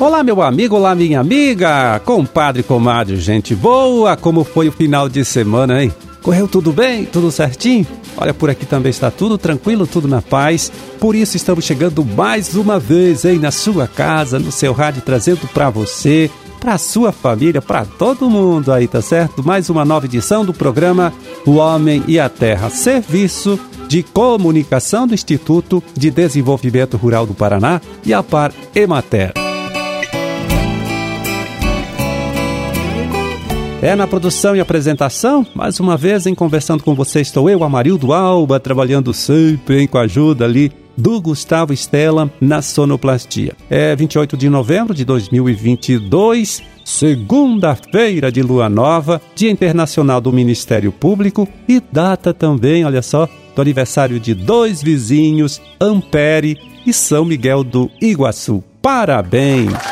Olá, meu amigo, olá, minha amiga, compadre, comadre, gente boa, como foi o final de semana, hein? Correu tudo bem? Tudo certinho? Olha, por aqui também está tudo tranquilo, tudo na paz. Por isso estamos chegando mais uma vez, hein, na sua casa, no seu rádio, trazendo para você, para sua família, para todo mundo aí, tá certo? Mais uma nova edição do programa O Homem e a Terra, serviço de comunicação do Instituto de Desenvolvimento Rural do Paraná e a Par Emater. É na produção e apresentação, mais uma vez em conversando com você estou eu, Amarildo Alba, trabalhando sempre hein, com a ajuda ali do Gustavo Estela na sonoplastia. É 28 de novembro de 2022, segunda-feira de lua nova, Dia Internacional do Ministério Público e data também, olha só, do aniversário de dois vizinhos, Ampere e São Miguel do Iguaçu. Parabéns!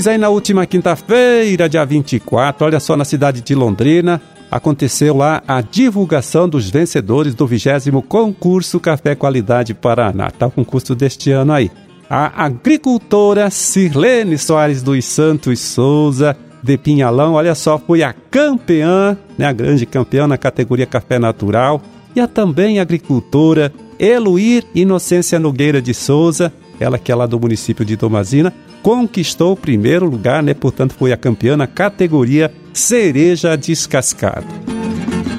Pois aí, na última quinta-feira, dia 24, olha só, na cidade de Londrina, aconteceu lá a divulgação dos vencedores do 20 concurso Café Qualidade Paraná. Tá o concurso deste ano aí. A agricultora Sirlene Soares dos Santos Souza, de Pinhalão, olha só, foi a campeã, né, a grande campeã na categoria Café Natural. E a também agricultora Eluir Inocência Nogueira de Souza, ela que é lá do município de Tomazina, conquistou o primeiro lugar, né? Portanto, foi a campeã na categoria Cereja Descascada.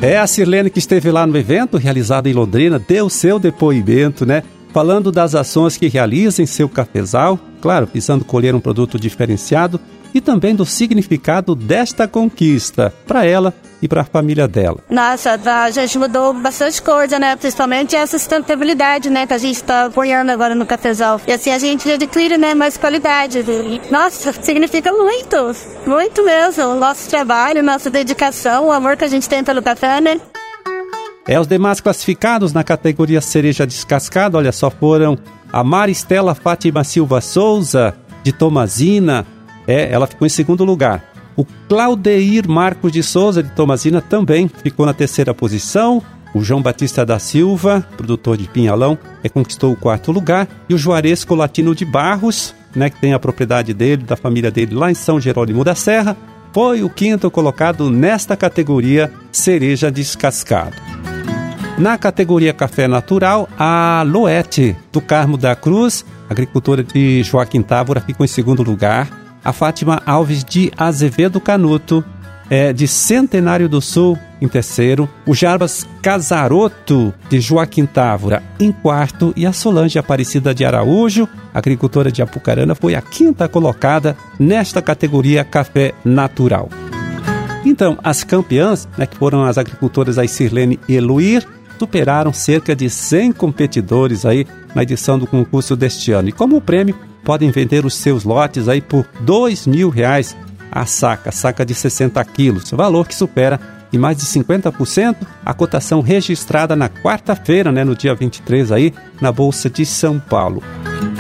É a Sirlene que esteve lá no evento realizado em Londrina, deu seu depoimento, né? Falando das ações que realiza em seu cafezal, claro, visando colher um produto diferenciado e também do significado desta conquista para ela e para a família dela. Nossa, a gente mudou bastante coisa, né? Principalmente essa sustentabilidade, né? Que a gente está apoiando agora no cafezal. E assim a gente adquire, né? Mais qualidade. Nossa, significa muito, muito mesmo. O nosso trabalho, nossa dedicação, o amor que a gente tem pelo café, né? É, os demais classificados na categoria cereja descascada, olha só, foram a Maristela Fátima Silva Souza, de Tomazina, é, ela ficou em segundo lugar. O Claudeir Marcos de Souza, de Tomazina, também ficou na terceira posição. O João Batista da Silva, produtor de Pinhalão, é, conquistou o quarto lugar. E o Juaresco Latino de Barros, né, que tem a propriedade dele, da família dele lá em São Jerônimo da Serra, foi o quinto colocado nesta categoria cereja descascado. Na categoria café natural, a Loete, do Carmo da Cruz, agricultora de Joaquim Távora, ficou em segundo lugar a Fátima Alves de Azevedo Canuto, é, de Centenário do Sul, em terceiro, o Jarbas Casaroto, de Joaquim Távora, em quarto, e a Solange Aparecida de Araújo, agricultora de Apucarana, foi a quinta colocada nesta categoria Café Natural. Então, as campeãs, né, que foram as agricultoras aí Sirlene e superaram cerca de 100 competidores aí na edição do concurso deste ano. E como prêmio, podem vender os seus lotes aí por dois mil reais a saca, saca de 60 quilos, valor que supera em mais de 50% a cotação registrada na quarta-feira, né, no dia 23 aí, na Bolsa de São Paulo.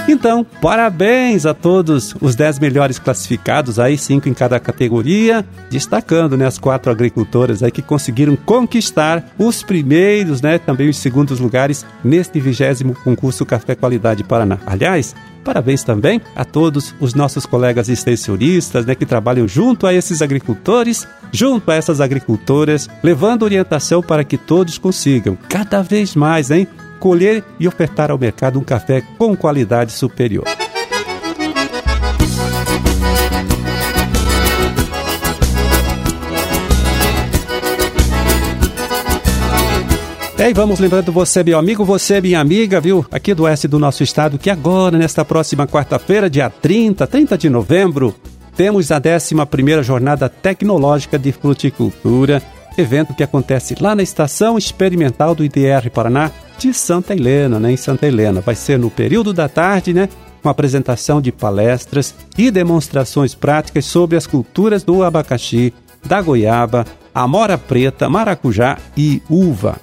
Então, parabéns a todos os 10 melhores classificados aí, cinco em cada categoria, destacando, né, as quatro agricultoras aí que conseguiram conquistar os primeiros, né, também os segundos lugares neste vigésimo concurso Café Qualidade Paraná. Aliás, Parabéns também a todos os nossos colegas extensionistas né, que trabalham junto a esses agricultores, junto a essas agricultoras, levando orientação para que todos consigam cada vez mais hein, colher e ofertar ao mercado um café com qualidade superior. E aí, vamos lembrando você, meu amigo, você, minha amiga, viu, aqui do oeste do nosso estado, que agora, nesta próxima quarta-feira, dia 30, 30 de novembro, temos a 11 Jornada Tecnológica de Fruticultura, evento que acontece lá na Estação Experimental do IDR Paraná de Santa Helena, né, em Santa Helena. Vai ser no período da tarde, né, com apresentação de palestras e demonstrações práticas sobre as culturas do abacaxi, da goiaba, amora preta, maracujá e uva.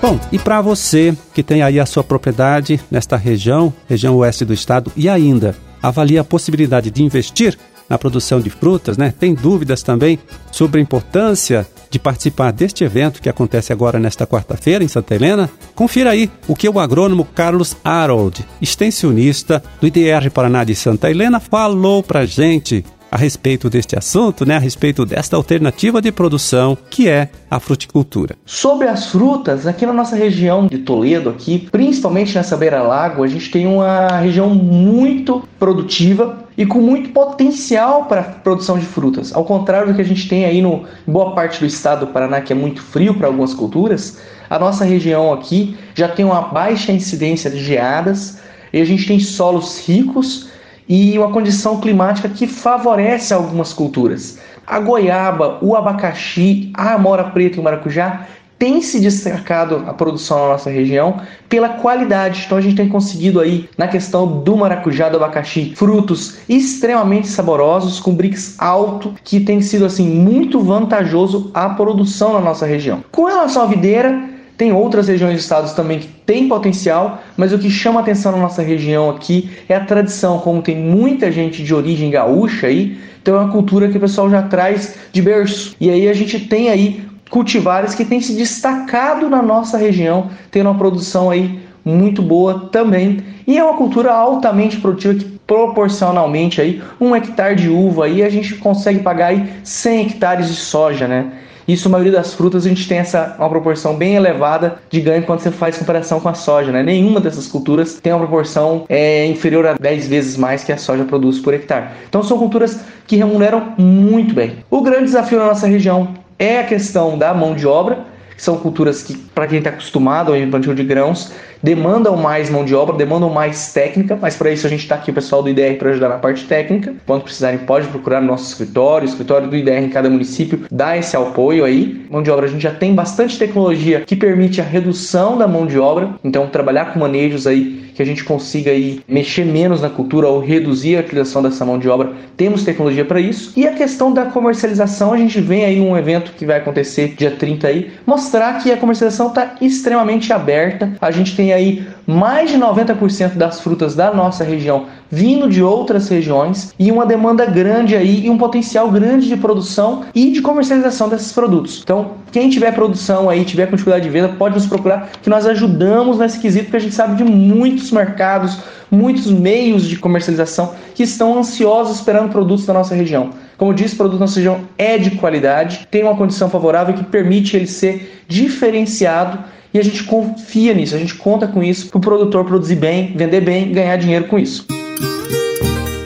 Bom, e para você que tem aí a sua propriedade nesta região, região oeste do estado, e ainda avalia a possibilidade de investir, na produção de frutas, né? Tem dúvidas também sobre a importância de participar deste evento que acontece agora nesta quarta-feira em Santa Helena? Confira aí o que o agrônomo Carlos Harold, extensionista do IDR Paraná de Santa Helena, falou pra gente a respeito deste assunto, né, a respeito desta alternativa de produção que é a fruticultura. Sobre as frutas, aqui na nossa região de Toledo, aqui, principalmente nessa beira-lago, a gente tem uma região muito produtiva e com muito potencial para produção de frutas. Ao contrário do que a gente tem aí no boa parte do estado do Paraná, que é muito frio para algumas culturas, a nossa região aqui já tem uma baixa incidência de geadas e a gente tem solos ricos e uma condição climática que favorece algumas culturas. A goiaba, o abacaxi, a amora preta e o maracujá tem se destacado a produção na nossa região pela qualidade. Então a gente tem conseguido aí na questão do maracujá, do abacaxi, frutos extremamente saborosos com brix alto, que tem sido assim muito vantajoso a produção na nossa região. Com relação à videira, tem outras regiões do estado também que têm potencial, mas o que chama atenção na nossa região aqui é a tradição, como tem muita gente de origem gaúcha aí, então é uma cultura que o pessoal já traz de berço. E aí a gente tem aí cultivares que têm se destacado na nossa região, tendo uma produção aí muito boa também. E é uma cultura altamente produtiva que proporcionalmente aí um hectare de uva aí a gente consegue pagar aí 100 hectares de soja, né? Isso, a maioria das frutas, a gente tem essa uma proporção bem elevada de ganho quando você faz comparação com a soja, né? Nenhuma dessas culturas tem uma proporção é, inferior a 10 vezes mais que a soja produz por hectare. Então são culturas que remuneram muito bem. O grande desafio na nossa região é a questão da mão de obra, que são culturas que, para quem está acostumado ao plantio de grãos, demandam mais mão de obra, demandam mais técnica, mas para isso a gente está aqui, o pessoal do IDR, para ajudar na parte técnica. Quando precisarem, pode procurar no nosso escritório, o escritório do IDR em cada município dá esse apoio aí. Mão de obra, a gente já tem bastante tecnologia que permite a redução da mão de obra, então trabalhar com manejos aí que a gente consiga aí mexer menos na cultura ou reduzir a utilização dessa mão de obra, temos tecnologia para isso. E a questão da comercialização, a gente vem aí um evento que vai acontecer dia 30 aí, mostrar que a comercialização está extremamente aberta. A gente tem aí mais de 90% das frutas da nossa região vindo de outras regiões e uma demanda grande aí e um potencial grande de produção e de comercialização desses produtos. Então, quem tiver produção aí, tiver com dificuldade de venda, pode nos procurar que nós ajudamos nesse quesito, porque a gente sabe de muitos mercados, muitos meios de comercialização que estão ansiosos esperando produtos da nossa região. Como disse, o produto da nossa região é de qualidade, tem uma condição favorável que permite ele ser diferenciado e a gente confia nisso, a gente conta com isso para o produtor produzir bem, vender bem, ganhar dinheiro com isso.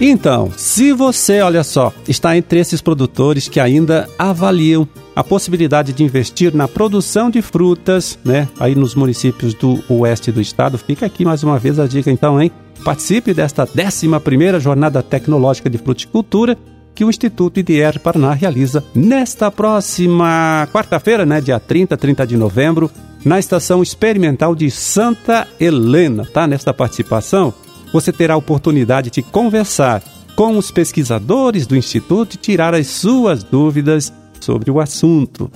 Então, se você, olha só, está entre esses produtores que ainda avaliam a possibilidade de investir na produção de frutas, né, aí nos municípios do oeste do estado, fica aqui mais uma vez a dica então, hein? Participe desta 11ª Jornada Tecnológica de Fruticultura que o Instituto IDR Paraná realiza nesta próxima quarta-feira, né, dia 30, 30 de novembro, na Estação Experimental de Santa Helena, tá? Nesta participação, você terá a oportunidade de conversar com os pesquisadores do Instituto e tirar as suas dúvidas sobre o assunto.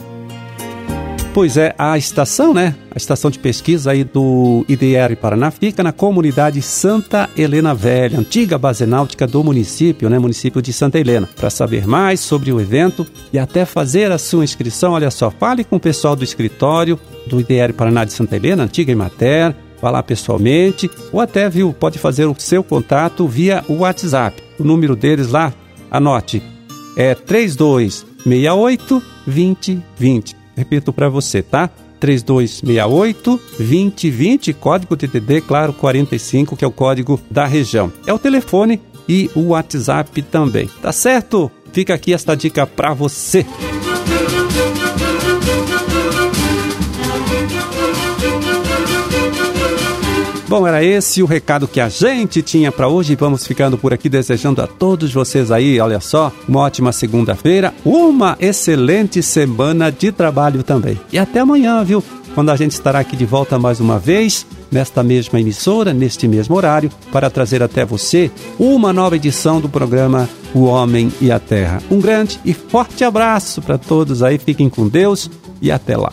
Pois é, a estação, né? A estação de pesquisa aí do IDR Paraná fica na comunidade Santa Helena Velha, antiga base náutica do município, né? Município de Santa Helena. Para saber mais sobre o evento e até fazer a sua inscrição, olha só, fale com o pessoal do escritório do IDR Paraná de Santa Helena, antiga Imater, vá lá pessoalmente ou até, viu, pode fazer o seu contato via o WhatsApp. O número deles lá, anote, é 3268 2020. Repito para você, tá? 3268 2020, código TTD, claro, 45, que é o código da região. É o telefone e o WhatsApp também. Tá certo? Fica aqui esta dica para você. Bom, era esse o recado que a gente tinha para hoje. Vamos ficando por aqui desejando a todos vocês aí, olha só, uma ótima segunda-feira, uma excelente semana de trabalho também. E até amanhã, viu? Quando a gente estará aqui de volta mais uma vez, nesta mesma emissora, neste mesmo horário, para trazer até você uma nova edição do programa O Homem e a Terra. Um grande e forte abraço para todos aí, fiquem com Deus e até lá.